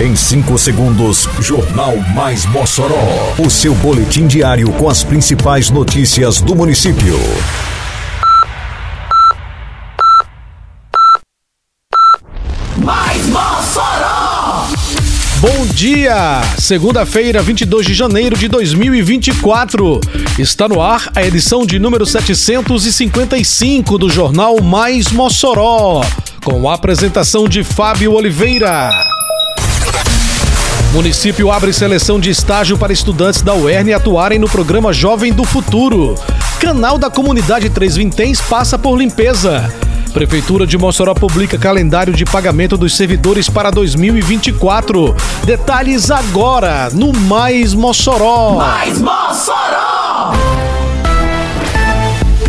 Em 5 segundos, Jornal Mais Mossoró. O seu boletim diário com as principais notícias do município. Mais Mossoró! Bom dia! Segunda-feira, 22 de janeiro de 2024. Está no ar a edição de número 755 do Jornal Mais Mossoró. Com a apresentação de Fábio Oliveira. Município abre seleção de estágio para estudantes da UERN atuarem no programa Jovem do Futuro. Canal da Comunidade Três Vinténs passa por limpeza. Prefeitura de Mossoró publica calendário de pagamento dos servidores para 2024. Detalhes agora no Mais Mossoró. Mais Mossoró!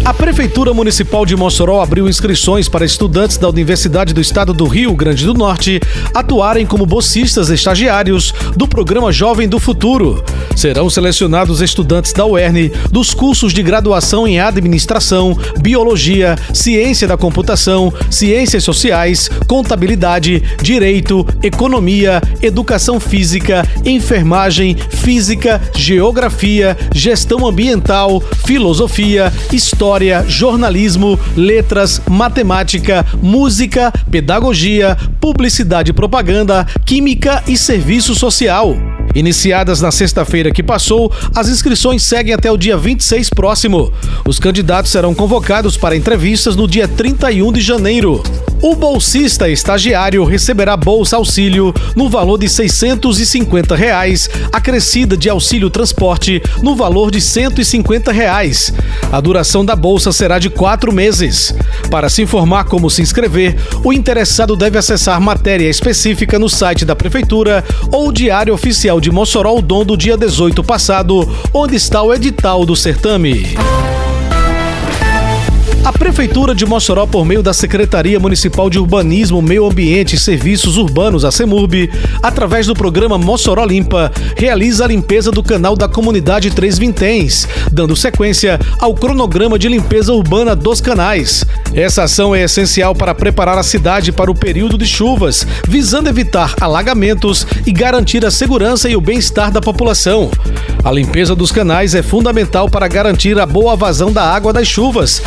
A Prefeitura Municipal de Mossoró abriu inscrições para estudantes da Universidade do Estado do Rio Grande do Norte atuarem como bolsistas estagiários do programa Jovem do Futuro. Serão selecionados estudantes da UERN dos cursos de graduação em Administração, Biologia, Ciência da Computação, Ciências Sociais, Contabilidade, Direito, Economia, Educação Física, Enfermagem, Física, Geografia, Gestão Ambiental, Filosofia, História História, Jornalismo, Letras, Matemática, Música, Pedagogia, Publicidade e Propaganda, Química e Serviço Social. Iniciadas na sexta-feira que passou, as inscrições seguem até o dia 26 próximo. Os candidatos serão convocados para entrevistas no dia 31 de janeiro. O bolsista estagiário receberá bolsa auxílio no valor de 650 reais, acrescida de auxílio transporte no valor de 150 reais. A duração da bolsa será de quatro meses. Para se informar como se inscrever, o interessado deve acessar matéria específica no site da Prefeitura ou Diário Oficial de Mossoró o Dom do dia 18 passado, onde está o edital do certame. A Prefeitura de Mossoró, por meio da Secretaria Municipal de Urbanismo, Meio Ambiente e Serviços Urbanos, a CEMURB, através do programa Mossoró Limpa, realiza a limpeza do canal da comunidade Três Vinténs, dando sequência ao cronograma de limpeza urbana dos canais. Essa ação é essencial para preparar a cidade para o período de chuvas, visando evitar alagamentos e garantir a segurança e o bem-estar da população. A limpeza dos canais é fundamental para garantir a boa vazão da água das chuvas,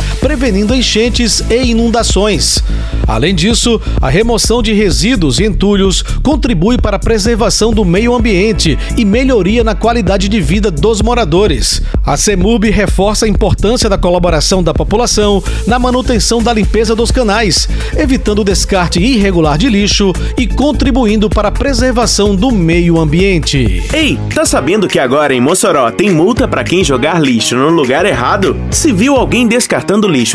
prevenindo enchentes e inundações. Além disso, a remoção de resíduos e entulhos contribui para a preservação do meio ambiente e melhoria na qualidade de vida dos moradores. A CEMUB reforça a importância da colaboração da população na manutenção da limpeza dos canais, evitando o descarte irregular de lixo e contribuindo para a preservação do meio ambiente. Ei, tá sabendo que agora em Mossoró tem multa para quem jogar lixo no lugar errado? Se viu alguém descartando lixo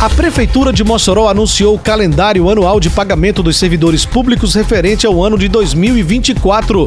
A Prefeitura de Mossoró anunciou o calendário anual de pagamento dos servidores públicos referente ao ano de 2024.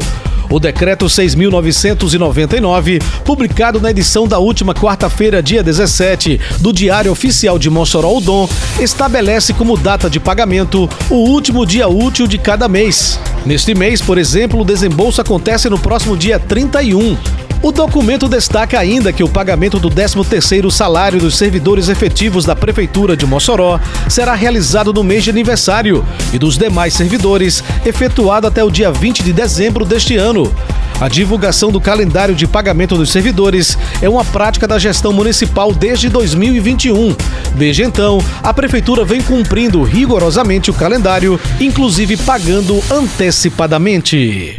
O decreto 6.999, publicado na edição da última quarta-feira, dia 17, do Diário Oficial de Mossoró Udom, estabelece como data de pagamento o último dia útil de cada mês. Neste mês, por exemplo, o desembolso acontece no próximo dia 31. O documento destaca ainda que o pagamento do 13º salário dos servidores efetivos da Prefeitura de Mossoró será realizado no mês de aniversário e dos demais servidores efetuado até o dia 20 de dezembro deste ano. A divulgação do calendário de pagamento dos servidores é uma prática da gestão municipal desde 2021. Desde então, a Prefeitura vem cumprindo rigorosamente o calendário, inclusive pagando antecipadamente.